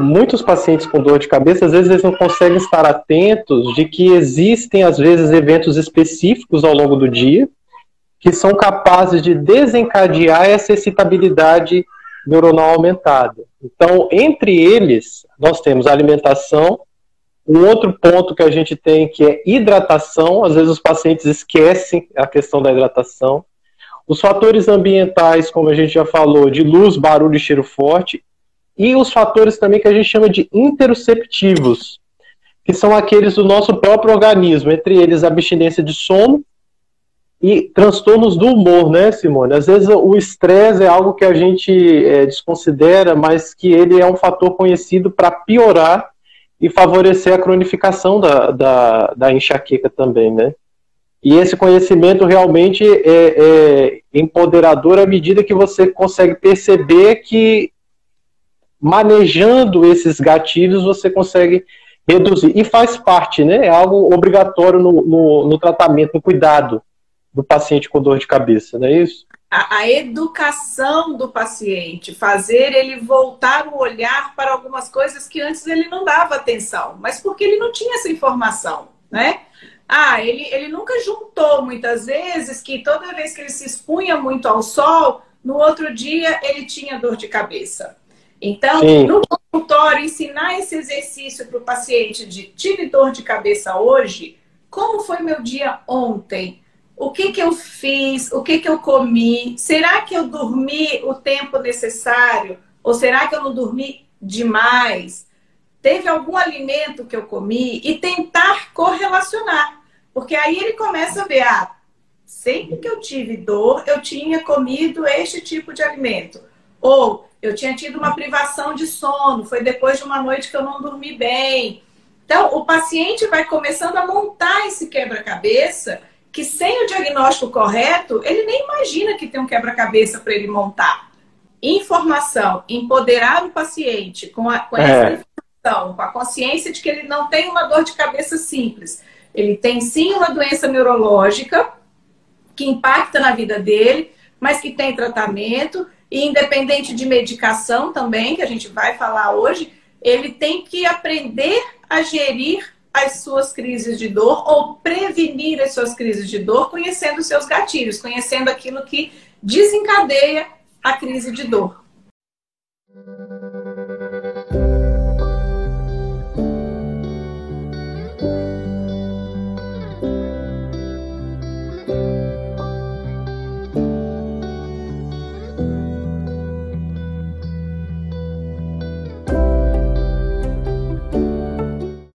muitos pacientes com dor de cabeça, às vezes eles não conseguem estar atentos de que existem, às vezes, eventos específicos ao longo do dia que são capazes de desencadear essa excitabilidade neuronal aumentada. Então, entre eles, nós temos a alimentação, um outro ponto que a gente tem que é hidratação, às vezes os pacientes esquecem a questão da hidratação. Os fatores ambientais, como a gente já falou, de luz, barulho e cheiro forte, e os fatores também que a gente chama de interoceptivos, que são aqueles do nosso próprio organismo, entre eles abstinência de sono e transtornos do humor, né, Simone? Às vezes o estresse é algo que a gente é, desconsidera, mas que ele é um fator conhecido para piorar e favorecer a cronificação da, da, da, enxaqueca também, né? E esse conhecimento realmente é, é empoderador à medida que você consegue perceber que manejando esses gatilhos, você consegue reduzir. E faz parte, né? É algo obrigatório no, no, no tratamento, no cuidado do paciente com dor de cabeça, não é isso? A, a, educação do paciente, fazer ele voltar o olhar para algumas coisas que antes ele não dava atenção, mas porque ele não tinha essa informação, né? Ah, ele, ele nunca juntou muitas vezes que toda vez que ele se expunha muito ao sol, no outro dia ele tinha dor de cabeça. Então, Sim. no consultório, ensinar esse exercício para o paciente de tive dor de cabeça hoje, como foi meu dia ontem? O que, que eu fiz? O que, que eu comi? Será que eu dormi o tempo necessário? Ou será que eu não dormi demais? Teve algum alimento que eu comi? E tentar correlacionar. Porque aí ele começa a ver, ah, sempre que eu tive dor, eu tinha comido este tipo de alimento. Ou eu tinha tido uma privação de sono, foi depois de uma noite que eu não dormi bem. Então, o paciente vai começando a montar esse quebra-cabeça que sem o diagnóstico correto, ele nem imagina que tem um quebra-cabeça para ele montar. Informação, empoderar o paciente com, a, com essa é. informação, com a consciência de que ele não tem uma dor de cabeça simples. Ele tem sim uma doença neurológica que impacta na vida dele, mas que tem tratamento e independente de medicação também, que a gente vai falar hoje, ele tem que aprender a gerir as suas crises de dor ou prevenir as suas crises de dor, conhecendo os seus gatilhos, conhecendo aquilo que desencadeia a crise de dor.